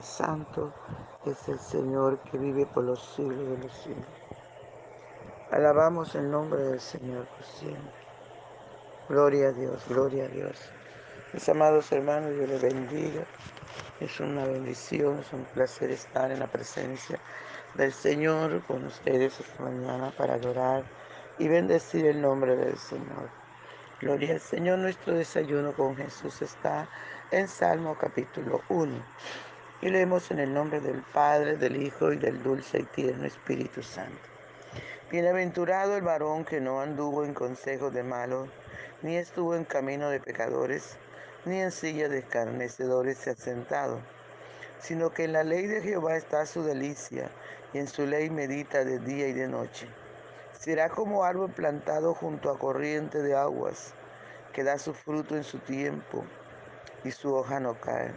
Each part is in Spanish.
Santo es el Señor que vive por los siglos de los siglos. Alabamos el nombre del Señor por siempre. Gloria a Dios, gloria a Dios. Mis amados hermanos, Dios les bendiga. Es una bendición, es un placer estar en la presencia del Señor con ustedes esta mañana para adorar y bendecir el nombre del Señor. Gloria al Señor, nuestro desayuno con Jesús está en Salmo capítulo 1. Y leemos en el nombre del Padre, del Hijo y del dulce y tierno Espíritu Santo. Bienaventurado el varón que no anduvo en consejo de malos, ni estuvo en camino de pecadores, ni en silla de escarnecedores se ha sentado, sino que en la ley de Jehová está su delicia, y en su ley medita de día y de noche. Será como árbol plantado junto a corriente de aguas, que da su fruto en su tiempo, y su hoja no cae,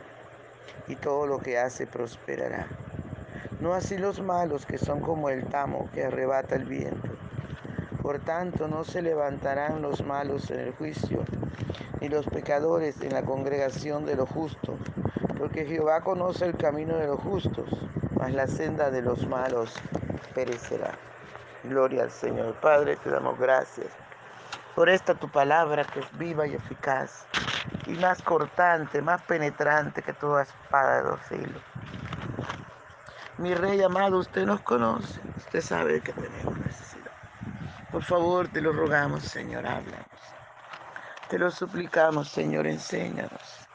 y todo lo que hace prosperará. No así los malos, que son como el tamo que arrebata el viento. Por tanto, no se levantarán los malos en el juicio, ni los pecadores en la congregación de los justos, porque Jehová conoce el camino de los justos, mas la senda de los malos perecerá. Gloria al Señor. Padre, te damos gracias por esta tu palabra que es viva y eficaz, y más cortante, más penetrante que toda espada de dos filos mi rey amado, usted nos conoce, usted sabe que tenemos necesidad. Por favor, te lo rogamos, Señor, háblanos. Te lo suplicamos, Señor, enséñanos.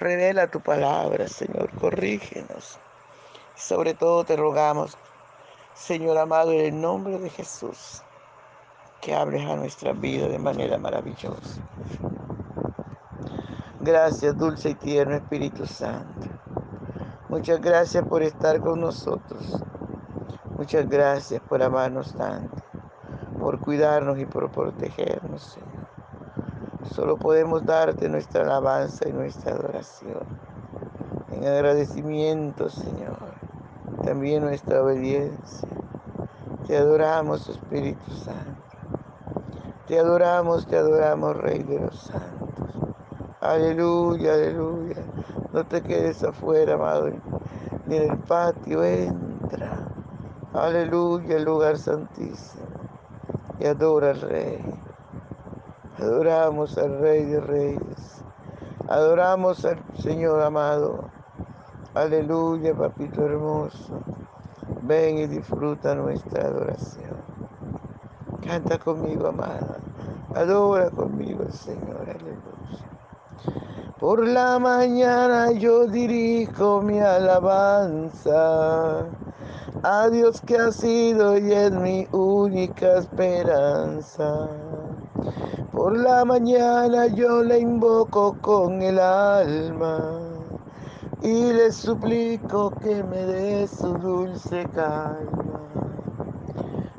Revela tu palabra, Señor, corrígenos. sobre todo te rogamos, Señor amado, en el nombre de Jesús, que hables a nuestra vida de manera maravillosa. Gracias, dulce y tierno Espíritu Santo. Muchas gracias por estar con nosotros. Muchas gracias por amarnos tanto, por cuidarnos y por protegernos, Señor. Solo podemos darte nuestra alabanza y nuestra adoración. En agradecimiento, Señor. También nuestra obediencia. Te adoramos, Espíritu Santo. Te adoramos, te adoramos, Rey de los santos. Aleluya, aleluya. No te quedes afuera, amado, ni en el patio, entra. Aleluya, el lugar santísimo. Y adora al Rey. Adoramos al Rey de Reyes. Adoramos al Señor amado. Aleluya, papito hermoso. Ven y disfruta nuestra adoración. Canta conmigo, amada. Adora conmigo, Señor. Aleluya. Por la mañana yo dirijo mi alabanza a Dios que ha sido y es mi única esperanza. Por la mañana yo le invoco con el alma y le suplico que me dé su dulce calma.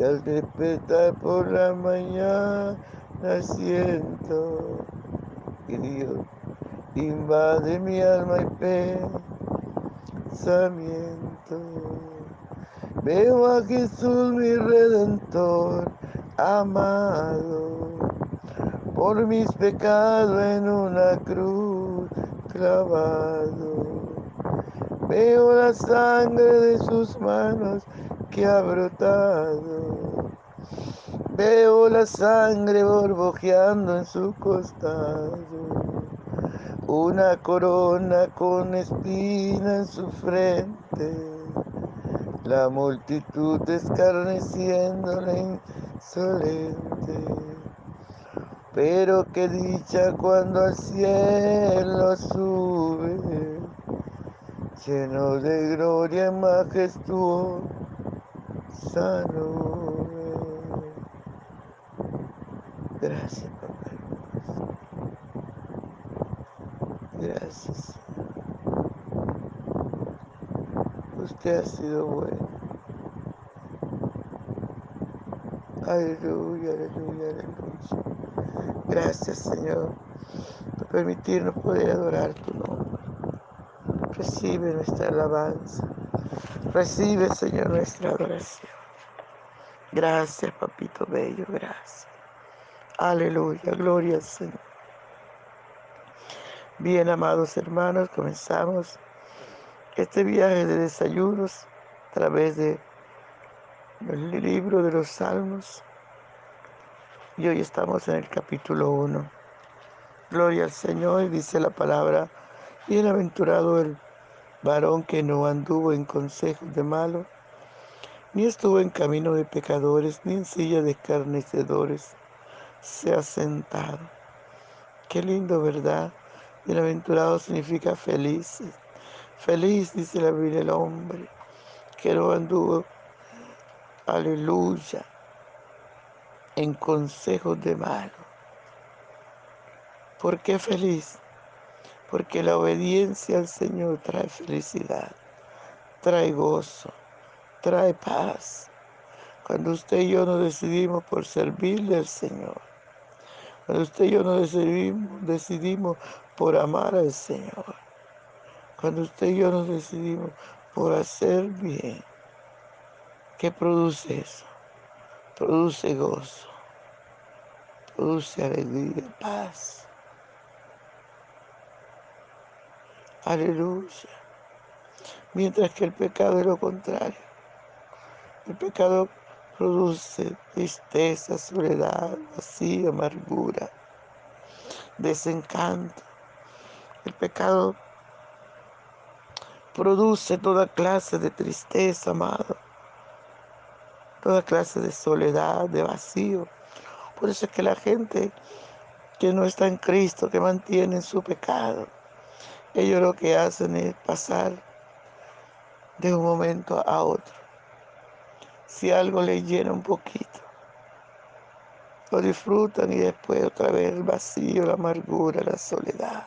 Y al despertar por la mañana siento que Dios invade mi alma y pensamiento. Veo a Jesús mi redentor amado por mis pecados en una cruz clavado. Veo la sangre de sus manos que ha brotado. Veo la sangre borbojeando en su costado. Una corona con espina en su frente. La multitud escarneciéndole insolente. Pero qué dicha cuando al cielo sube, lleno de gloria y majestuosa nube. Gracias, papá. Gracias. Usted ha sido bueno. Aleluya, aleluya, aleluya. Gracias, Señor, por permitirnos poder adorar tu nombre. Recibe nuestra alabanza. Recibe, Señor, nuestra adoración. Gracias, papito bello, gracias. Aleluya, gloria al Señor. Bien, amados hermanos, comenzamos este viaje de desayunos a través del libro de los Salmos. Y hoy estamos en el capítulo 1. Gloria al Señor, dice la palabra, bienaventurado el varón que no anduvo en consejos de malos, ni estuvo en camino de pecadores, ni en silla de escarnecedores se ha sentado. Qué lindo, ¿verdad? Bienaventurado significa feliz. Feliz, dice la Biblia, el hombre que no anduvo, aleluya, en consejos de malo. ¿Por qué feliz? Porque la obediencia al Señor trae felicidad, trae gozo, trae paz. Cuando usted y yo nos decidimos por servirle al Señor, cuando usted y yo nos decidimos, decidimos por amar al Señor, cuando usted y yo nos decidimos por hacer bien, ¿qué produce eso? Produce gozo, produce alegría, paz. Aleluya. Mientras que el pecado es lo contrario. El pecado produce tristeza, soledad, vacío, amargura, desencanto. El pecado produce toda clase de tristeza, amado, toda clase de soledad, de vacío. Por eso es que la gente que no está en Cristo, que mantiene su pecado, ellos lo que hacen es pasar de un momento a otro. Si algo les llena un poquito, lo disfrutan y después otra vez el vacío, la amargura, la soledad.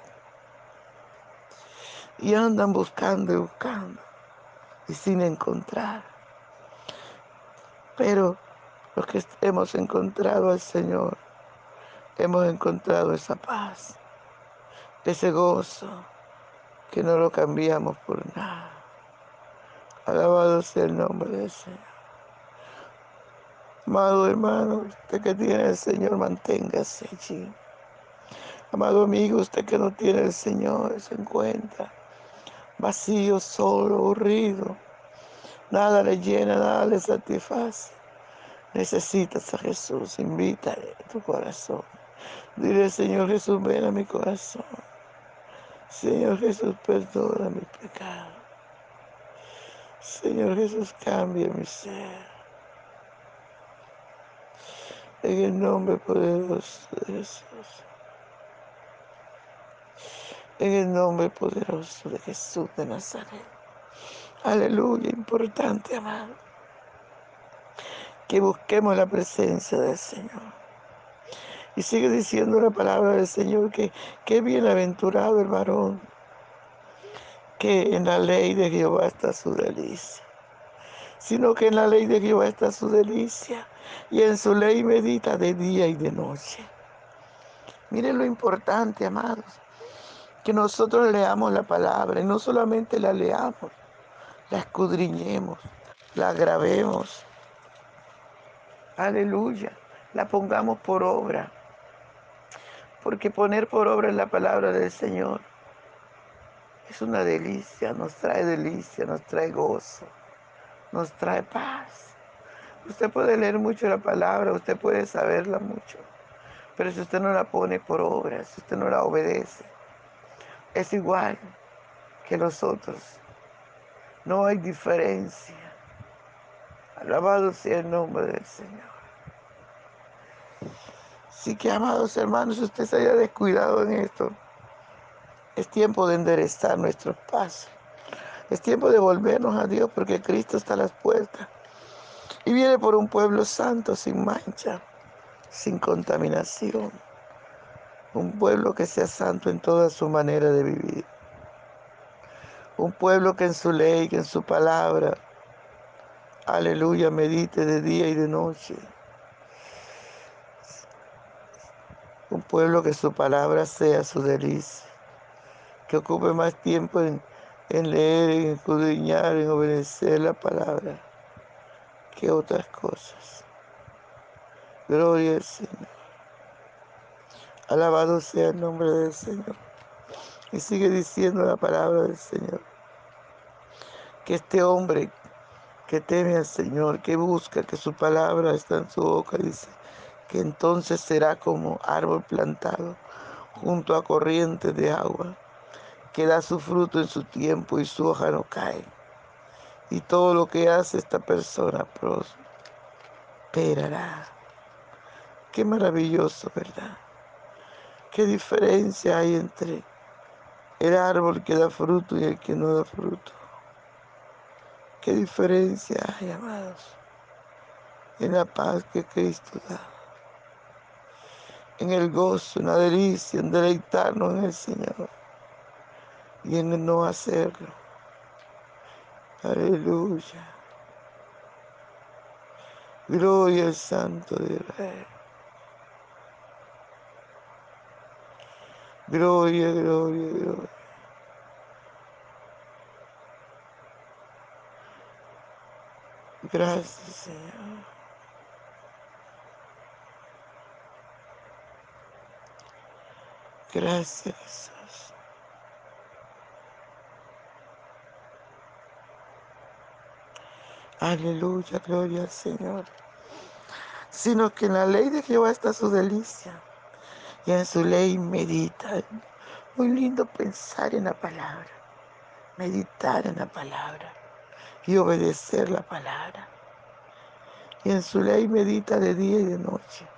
Y andan buscando y buscando y sin encontrar. Pero los que hemos encontrado al Señor, hemos encontrado esa paz, ese gozo, que no lo cambiamos por nada. Alabado sea el nombre del Señor. Amado hermano, usted que tiene el Señor, manténgase allí. Amado amigo, usted que no tiene el Señor, se encuentra vacío, solo, aburrido. Nada le llena, nada le satisface. Necesitas a Jesús, invítale a tu corazón. Dile, Señor Jesús, ven a mi corazón. Señor Jesús, perdona mi pecado. Señor Jesús, cambia mi ser. En el nombre poderoso de Jesús. En el nombre poderoso de Jesús de Nazaret. Aleluya, importante, amado. Que busquemos la presencia del Señor. Y sigue diciendo la palabra del Señor que qué bienaventurado el varón que en la ley de Jehová está su delicia. Sino que en la ley de Jehová está su delicia y en su ley medita de día y de noche. Miren lo importante, amados, que nosotros leamos la palabra y no solamente la leamos, la escudriñemos, la grabemos. Aleluya, la pongamos por obra porque poner por obra la palabra del Señor es una delicia, nos trae delicia, nos trae gozo, nos trae paz. Usted puede leer mucho la palabra, usted puede saberla mucho, pero si usted no la pone por obra, si usted no la obedece, es igual que los otros. No hay diferencia. Alabado sea el nombre del Señor. Así que, amados hermanos, usted se haya descuidado en esto, es tiempo de enderezar nuestros pasos. Es tiempo de volvernos a Dios porque Cristo está a las puertas. Y viene por un pueblo santo, sin mancha, sin contaminación. Un pueblo que sea santo en toda su manera de vivir. Un pueblo que en su ley, que en su palabra, aleluya, medite de día y de noche. Un pueblo que su palabra sea su delicia, que ocupe más tiempo en, en leer, en escudriñar, en obedecer la palabra que otras cosas. Gloria al Señor. Alabado sea el nombre del Señor. Y sigue diciendo la palabra del Señor. Que este hombre que teme al Señor, que busca, que su palabra está en su boca, dice, que entonces será como árbol plantado junto a corrientes de agua, que da su fruto en su tiempo y su hoja no cae. Y todo lo que hace esta persona prosperará. Qué maravilloso, ¿verdad? Qué diferencia hay entre el árbol que da fruto y el que no da fruto. Qué diferencia hay, amados, en la paz que Cristo da en el gozo, en la delicia, en deleitarnos en el Señor y en el no hacerlo. Aleluya. Gloria al Santo de Israel. Gloria, gloria, gloria. Gracias, Señor. Gracias, Jesús. Aleluya, gloria al Señor. Sino que en la ley de Jehová está su delicia y en su ley medita. Muy lindo pensar en la palabra, meditar en la palabra y obedecer la palabra. Y en su ley medita de día y de noche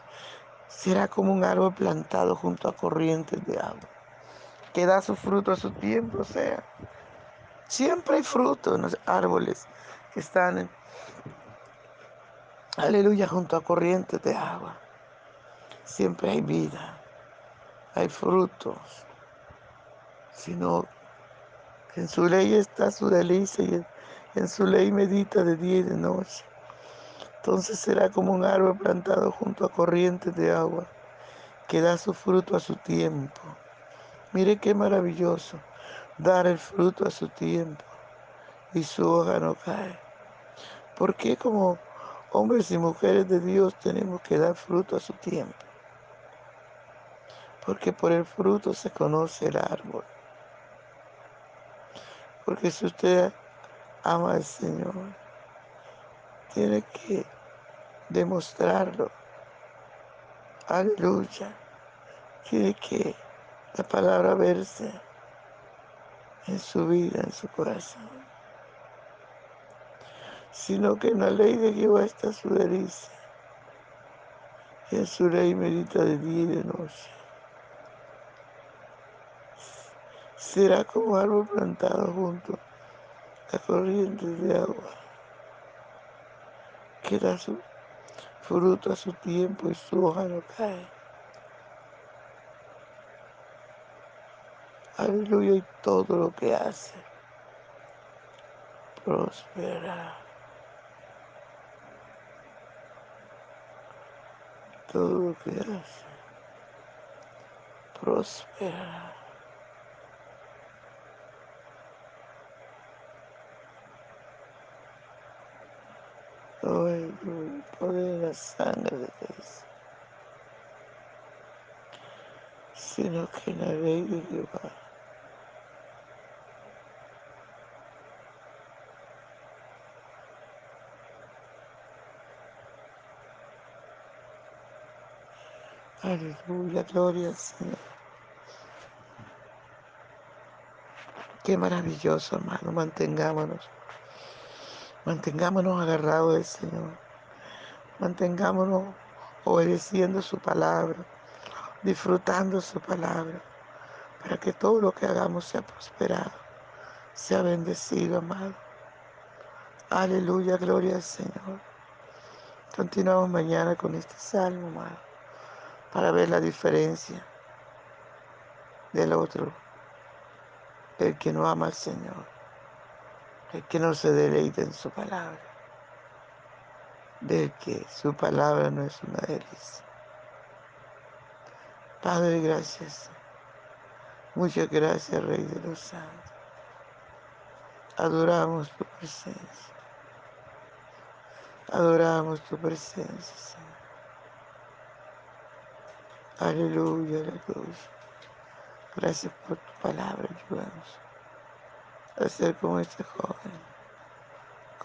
será como un árbol plantado junto a corrientes de agua, que da su fruto a su tiempo, o sea, siempre hay fruto en los árboles que están, aleluya, junto a corrientes de agua. Siempre hay vida, hay frutos, sino que en su ley está su delicia y en su ley medita de día y de noche. Entonces será como un árbol plantado junto a corrientes de agua, que da su fruto a su tiempo. Mire qué maravilloso, dar el fruto a su tiempo y su hoja no cae. ¿Por qué como hombres y mujeres de Dios tenemos que dar fruto a su tiempo? Porque por el fruto se conoce el árbol. Porque si usted ama al Señor, tiene que demostrarlo. Aleluya. Tiene que la palabra verse en su vida, en su corazón. Sino que en la ley de Jehová está su delicia. Y en su ley medita de día y de noche. Será como árbol plantado junto la corriente de agua que da su fruto su tiempo y su hoja no cae. Aleluya, y todo lo que hace prospera. Todo lo que hace prospera. Oh, el poder de la sangre de Cristo, sino que la ley de Jehová Aleluya, gloria al Señor. Qué maravilloso, hermano. Mantengámonos. Mantengámonos agarrados del Señor. Mantengámonos obedeciendo su palabra, disfrutando su palabra, para que todo lo que hagamos sea prosperado, sea bendecido, amado. Aleluya, gloria al Señor. Continuamos mañana con este salmo, amado, para ver la diferencia del otro, el que no ama al Señor, que no se deleita en su palabra, del que su palabra no es una delicia. Padre, gracias. Muchas gracias, Rey de los Santos. Adoramos tu presencia. Adoramos tu presencia, Señor. Aleluya, aleluya. Gracias por tu palabra, ayúdanos a ser como este joven,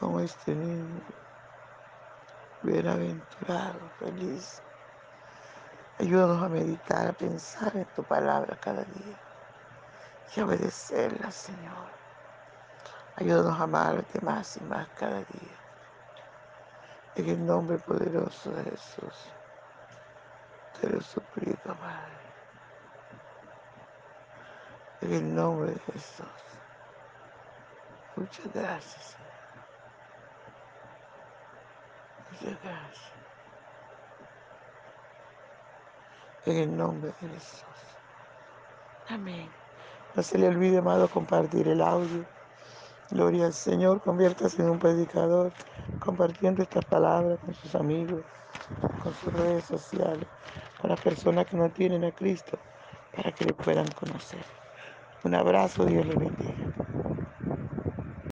como este niño, bienaventurado, feliz. Ayúdanos a meditar, a pensar en tu palabra cada día y obedecerla, Señor. Ayúdanos a amarte más y más cada día. En el nombre poderoso de Jesús, te lo suplico, Padre. En el nombre de Jesús. Muchas gracias, Señor. Gracias. En el nombre de Jesús. Amén. No se le olvide, amado, compartir el audio. Gloria al Señor, conviértase en un predicador, compartiendo esta palabra con sus amigos, con sus redes sociales, con las personas que no tienen a Cristo, para que le puedan conocer. Un abrazo, Dios le bendiga.